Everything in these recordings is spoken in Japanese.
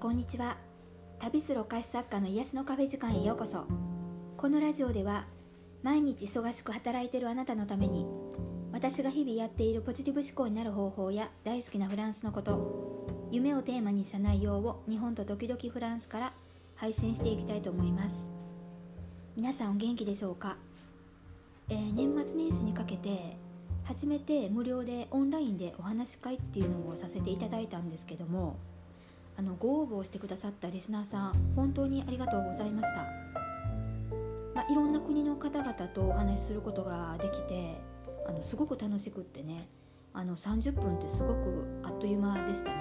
こんにちは。旅するお菓子作家の癒しのカフェ時間へようこそ。このラジオでは毎日忙しく働いているあなたのために私が日々やっているポジティブ思考になる方法や大好きなフランスのこと夢をテーマにした内容を日本と時々フランスから配信していきたいと思います。皆さんお元気でしょうか、えー、年末年始にかけて初めて無料でオンラインでお話し会っていうのをさせていただいたんですけどもあのご応募してくださったリスナーさん本当にありがとうございました、まあ、いろんな国の方々とお話しすることができてあのすごく楽しくってねあの30分ってすごくあっという間でしたね、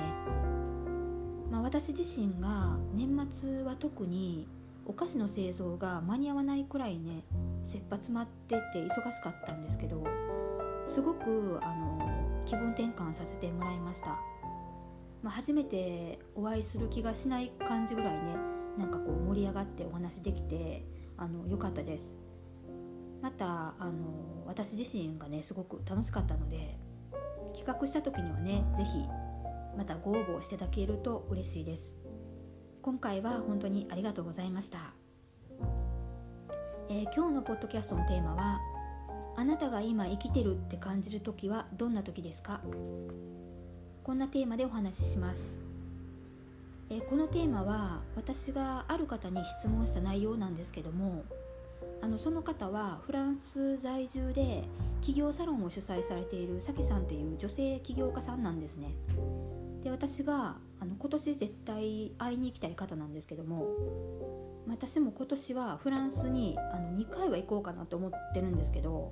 まあ、私自身が年末は特にお菓子の製造が間に合わないくらいね切羽詰まってて忙しかったんですけどすごくあの気分転換させてもらいました。まあ、初めてお会いする気がしない感じぐらいねなんかこう盛り上がってお話できてあの良かったです。またあの私自身がねすごく楽しかったので企画した時にはね是非またご応募していただけると嬉しいです。今回は本当にありがとうございました、えー、今日のポッドキャストのテーマはあなたが今生きてるって感じる時はどんな時ですか？こんなテーマでお話しします、えこのテーマは私がある方に質問した内容なんですけどもあのその方はフランス在住で企業サロンを主催されているさきさんっていう女性起業家さんなんですね。で私があの今年絶対会いに行きたい方なんですけども私も今年はフランスにあの2回は行こうかなと思ってるんですけど、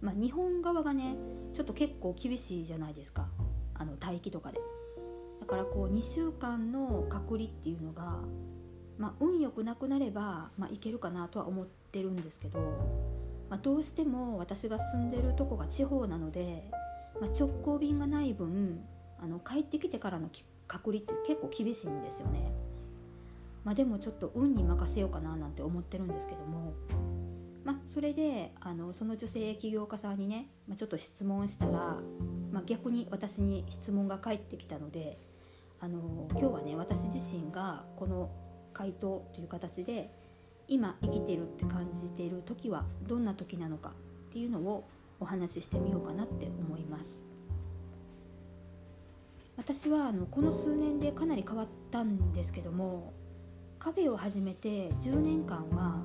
まあ、日本側がねちょっと結構厳しいじゃないですか。あの待機とかでだからこう2週間の隔離っていうのが、まあ、運よくなくなれば、まあ、いけるかなとは思ってるんですけど、まあ、どうしても私が住んでるとこが地方なので、ま直行便がない分あの帰ってきてからの隔離って結構厳しいんですよね。まあ、でもちょっと運に任せようかななんて思ってるんですけどもまあ、それであのその女性起業家さんにね、まあ、ちょっと質問したら、まあ、逆に私に質問が返ってきたのであの今日はね私自身がこの回答という形で今生きてるって感じている時はどんな時なのかっていうのをお話ししてみようかなって思います。私はあのこの数年でかなり変わったんですけどもカフェを始めて10年間は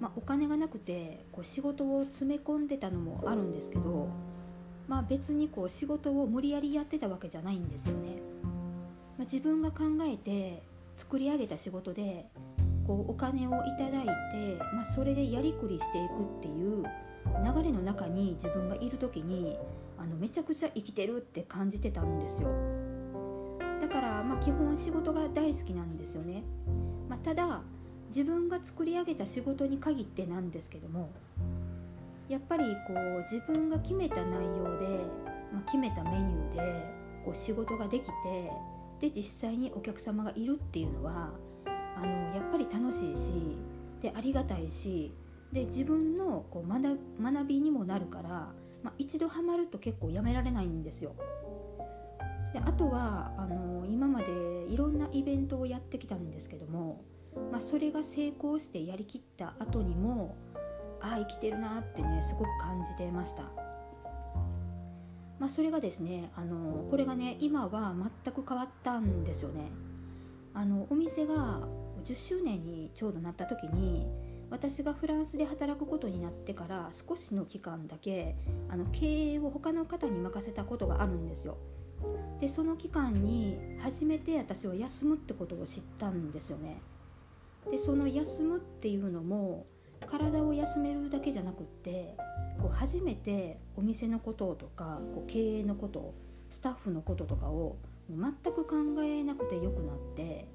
まあ、お金がなくてこう仕事を詰め込んでたのもあるんですけど、まあ、別にこう仕事を無理やりやってたわけじゃないんですよね。まあ、自分が考えて作り上げた仕事でこうお金をいただいて、まあ、それでやりくりしていくっていう流れの中に自分がいる時にあのめちゃくちゃ生きてるって感じてたんですよだからまあ基本仕事が大好きなんですよね、まあ、ただ自分が作り上げた仕事に限ってなんですけどもやっぱりこう自分が決めた内容で、まあ、決めたメニューでこう仕事ができてで実際にお客様がいるっていうのはあのやっぱり楽しいしでありがたいしで自分のこう学学びにもなるから、まあ、一度ハマると結構やめられないんですよ。であとはあの今までいろんなイベントをやってきたんですけどもまあ、それが成功してやりきった後にもあ生きてるなってねすごく感じてました。まあ、それがですねあのこれがね今は全く変わったんですよね。あのお店が10周年にちょうどなった時に私がフランスで働くことになってから少しの期間だけあの経営を他の方に任せたことがあるんですよ。でその期間に初めて私は休むってことを知ったんですよね。でその休むっていうのも体を休めるだけじゃなくってこう初めてお店のこととかこう経営のことスタッフのこととかを全く考えなくてよくなって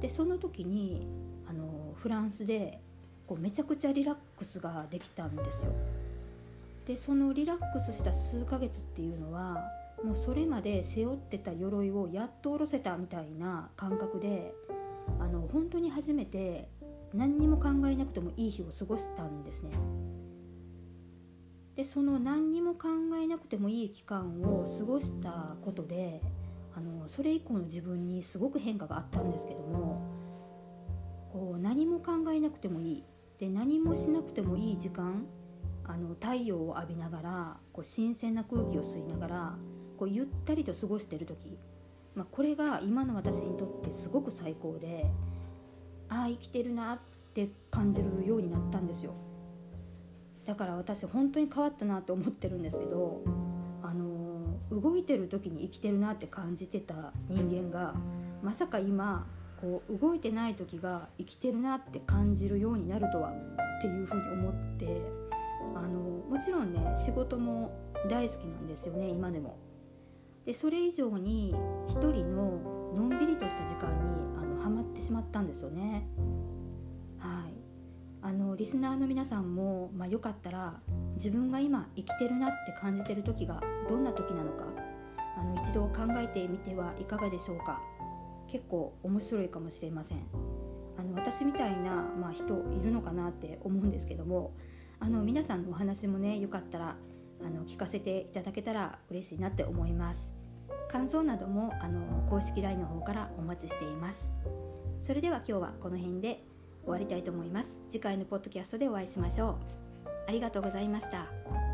でその時にあのフランスでこうめちゃくちゃリラックスができたんですよ。でそのリラックスした数ヶ月っていうのはもうそれまで背負ってた鎧をやっと下ろせたみたいな感覚であの本当に初めて何にも考えなくてもいい日を過ごしたんですね。でその何にも考えなくてもいい期間を過ごしたことであのそれ以降の自分にすごく変化があったんですけどもこう何も考えなくてもいいで何もしなくてもいい時間あの太陽を浴びながらこう新鮮な空気を吸いながらこうゆったりと過ごしてる時、まあ、これが今の私にとってすごく最高でああ生きてるなって感じるようになったんですよだから私本当に変わったなと思ってるんですけどあの動いてる時に生きてるなって感じてた人間がまさか今こう動いてない時が生きてるなって感じるようになるとはっていうふうに思ってあのもちろんね仕事も大好きなんですよね今でも。でそれ以上に一人ののんびりとした時間にあのハマってしまったんですよね。はい。あのリスナーの皆さんも、まあ、よかったら自分が今生きてるなって感じてる時がどんな時なのかあの一度考えてみてはいかがでしょうか。結構面白いかもしれません。あの私みたいな、まあ、人いるのかなって思うんですけどもあの皆さんのお話もねよかったらあの聞かせていただけたら嬉しいなって思います。感想などもあの公式 LINE の方からお待ちしています。それでは今日はこの辺で終わりたいと思います。次回のポッドキャストでお会いしましょう。ありがとうございました。